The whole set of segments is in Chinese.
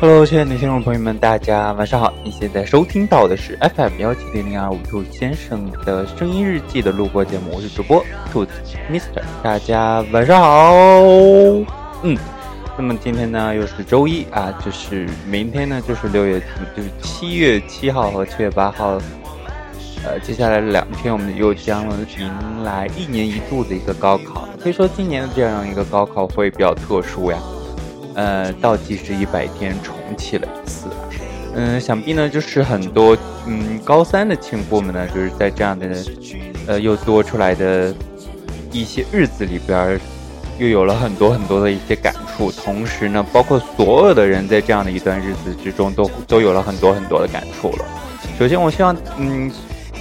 Hello，亲爱的听众朋友们，大家晚上好！你现在收听到的是 FM 幺七零零二五兔先生的声音日记的录播节目，我是主播兔子 Mister，大家晚上好。嗯，那么今天呢又是周一啊，就是明天呢就是六月，就是七月七号和七月八号，呃，接下来两天我们又将迎来一年一度的一个高考，可以说今年的这样一个高考会比较特殊呀。呃，倒计时一百天重启了一次，嗯，想必呢就是很多嗯高三的亲姑们呢，就是在这样的呃又多出来的一些日子里边，又有了很多很多的一些感触。同时呢，包括所有的人在这样的一段日子之中，都都有了很多很多的感触了。首先，我希望嗯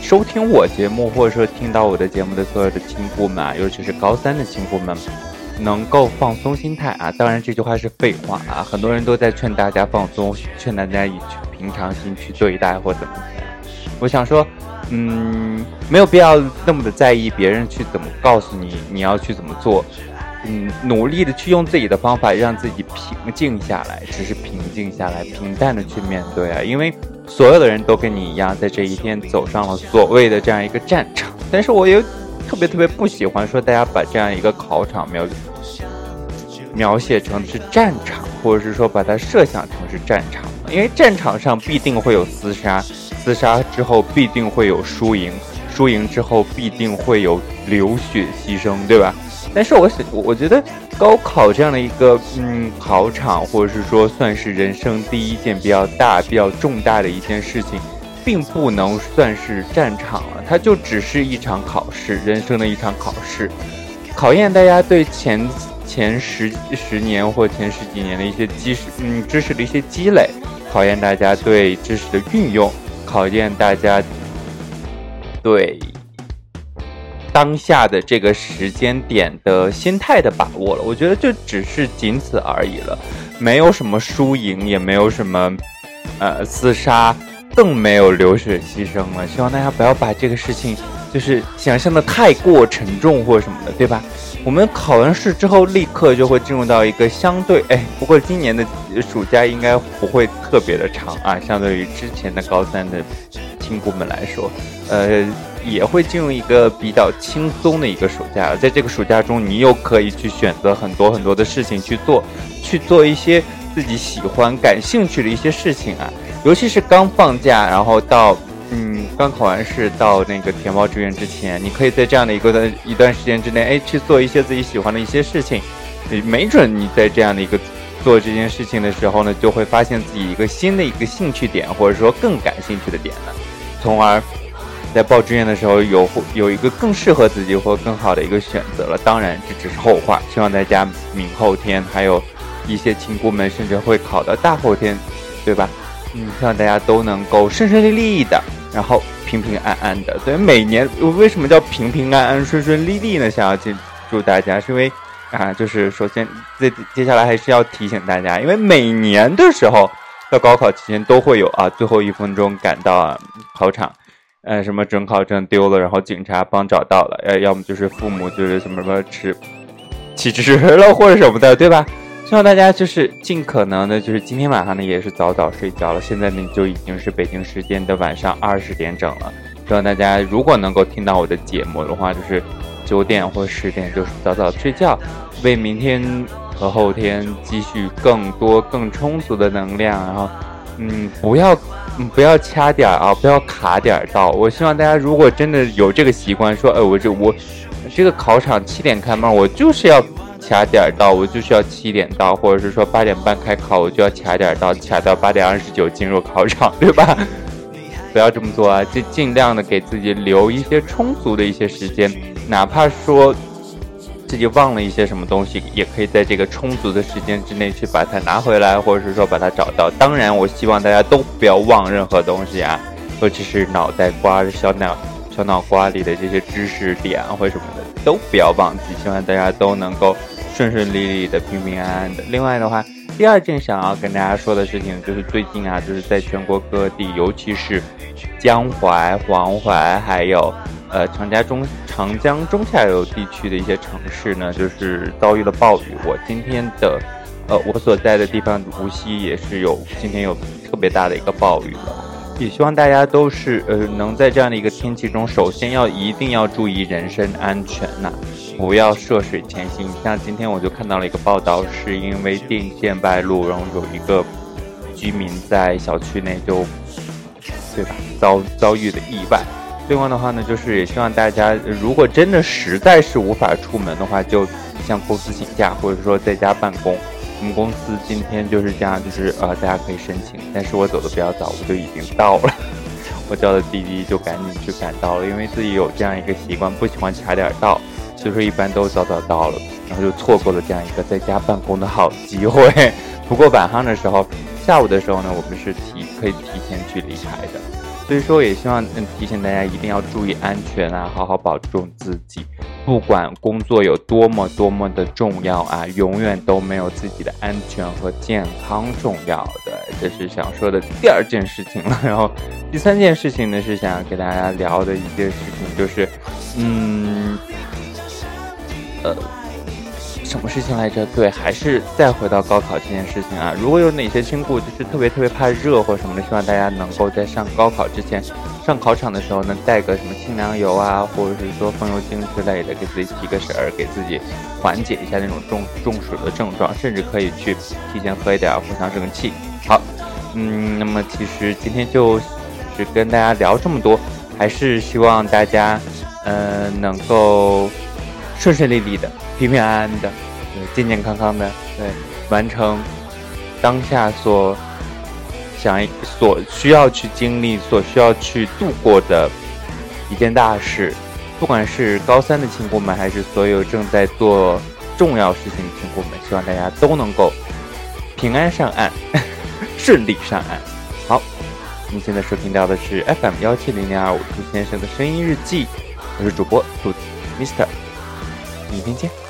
收听我节目或者说听到我的节目的所有的亲姑们啊，尤其是高三的亲姑们。能够放松心态啊！当然这句话是废话啊！很多人都在劝大家放松，劝大家以平常心去对待或怎么怎么样。我想说，嗯，没有必要那么的在意别人去怎么告诉你你要去怎么做。嗯，努力的去用自己的方法让自己平静下来，只是平静下来，平淡的去面对啊！因为所有的人都跟你一样，在这一天走上了所谓的这样一个战场。但是我又特别特别不喜欢说大家把这样一个考场描描写成是战场，或者是说把它设想成是战场，因为战场上必定会有厮杀，厮杀之后必定会有输赢，输赢之后必定会有流血牺牲，对吧？但是我想，我觉得高考这样的一个嗯考场，或者是说算是人生第一件比较大、比较重大的一件事情，并不能算是战场了，它就只是一场考试，人生的一场考试，考验大家对前。前十十年或前十几年的一些知识，嗯，知识的一些积累，考验大家对知识的运用，考验大家对当下的这个时间点的心态的把握了。我觉得就只是仅此而已了，没有什么输赢，也没有什么呃厮杀，更没有流血牺牲了。希望大家不要把这个事情就是想象的太过沉重或什么的，对吧？我们考完试之后，立刻就会进入到一个相对哎，不过今年的暑假应该不会特别的长啊，相对于之前的高三的亲姑们来说，呃，也会进入一个比较轻松的一个暑假。在这个暑假中，你又可以去选择很多很多的事情去做，去做一些自己喜欢、感兴趣的一些事情啊，尤其是刚放假，然后到。嗯，刚考完试到那个填报志愿之前，你可以在这样的一个的一段时间之内，哎，去做一些自己喜欢的一些事情，没准你在这样的一个做这件事情的时候呢，就会发现自己一个新的一个兴趣点，或者说更感兴趣的点了，从而在报志愿的时候有有一个更适合自己或更好的一个选择了。当然这只是后话，希望大家明后天还有一些亲姑们甚至会考到大后天，对吧？嗯，希望大家都能够顺顺利利的。然后平平安安的，所以每年为什么叫平平安安、顺顺利利呢？想要去祝大家，是因为啊，就是首先接接下来还是要提醒大家，因为每年的时候到高考期间都会有啊，最后一分钟赶到考场，呃，什么准考证丢了，然后警察帮找到了，呃，要么就是父母就是什么什么吃起职了或者什么的，对吧？希望大家就是尽可能的，就是今天晚上呢也是早早睡觉了。现在呢就已经是北京时间的晚上二十点整了。希望大家如果能够听到我的节目的话，就是九点或十点就是早早睡觉，为明天和后天积蓄更多更充足的能量。然后，嗯，不要不要掐点啊，不要卡点到。我希望大家如果真的有这个习惯，说，哎，我这我这个考场七点开门，我就是要。卡点到，我就需要七点到，或者是说八点半开考，我就要卡点到，卡到八点二十九进入考场，对吧？不要这么做啊，就尽量的给自己留一些充足的一些时间，哪怕说自己忘了一些什么东西，也可以在这个充足的时间之内去把它拿回来，或者是说把它找到。当然，我希望大家都不要忘任何东西啊，尤其是脑袋瓜、小脑、小脑瓜里的这些知识点或什么的，都不要忘记。希望大家都能够。顺顺利利的，平平安安的。另外的话，第二件想要跟大家说的事情，就是最近啊，就是在全国各地，尤其是江淮、黄淮，还有呃长江中长江中下游地区的一些城市呢，就是遭遇了暴雨。我今天的，呃，我所在的地方无锡也是有今天有特别大的一个暴雨了。也希望大家都是呃，能在这样的一个天气中，首先要一定要注意人身安全呐，不要涉水前行。像今天我就看到了一个报道，是因为电线败露，然后有一个居民在小区内就，对吧，遭遭遇的意外。另外的话呢，就是也希望大家，如果真的实在是无法出门的话，就向公司请假，或者说在家办公。我们公司今天就是这样，就是呃，大家可以申请，但是我走的比较早，我就已经到了。我叫的滴滴就赶紧去赶到了，因为自己有这样一个习惯，不喜欢卡点到，所以说一般都早早到了，然后就错过了这样一个在家办公的好机会。不过晚上的时候，下午的时候呢，我们是提可以提前去离开的，所以说也希望嗯提醒大家一定要注意安全啊，好好保重自己。不管工作有多么多么的重要啊，永远都没有自己的安全和健康重要。的，这是想说的第二件事情了。然后第三件事情呢，是想要给大家聊的一件事情，就是，嗯，呃。什么事情来着？对，还是再回到高考这件事情啊。如果有哪些亲故就是特别特别怕热或者什么的，希望大家能够在上高考之前，上考场的时候能，带个什么清凉油啊，或者是说风油精之类的，给自己提个神儿，给自己缓解一下那种中中暑的症状，甚至可以去提前喝一点藿香正气。好，嗯，那么其实今天就是跟大家聊这么多，还是希望大家，呃，能够顺顺利利的。平平安安的，对，健健康康的，对，完成当下所想、所需要去经历、所需要去度过的一件大事。不管是高三的亲姑们，还是所有正在做重要事情的亲姑们，希望大家都能够平安上岸，顺利上岸。好，您现在收听到的是 FM 幺七零零二五兔先生的声音日记，我是主播兔子 Mister，明天见。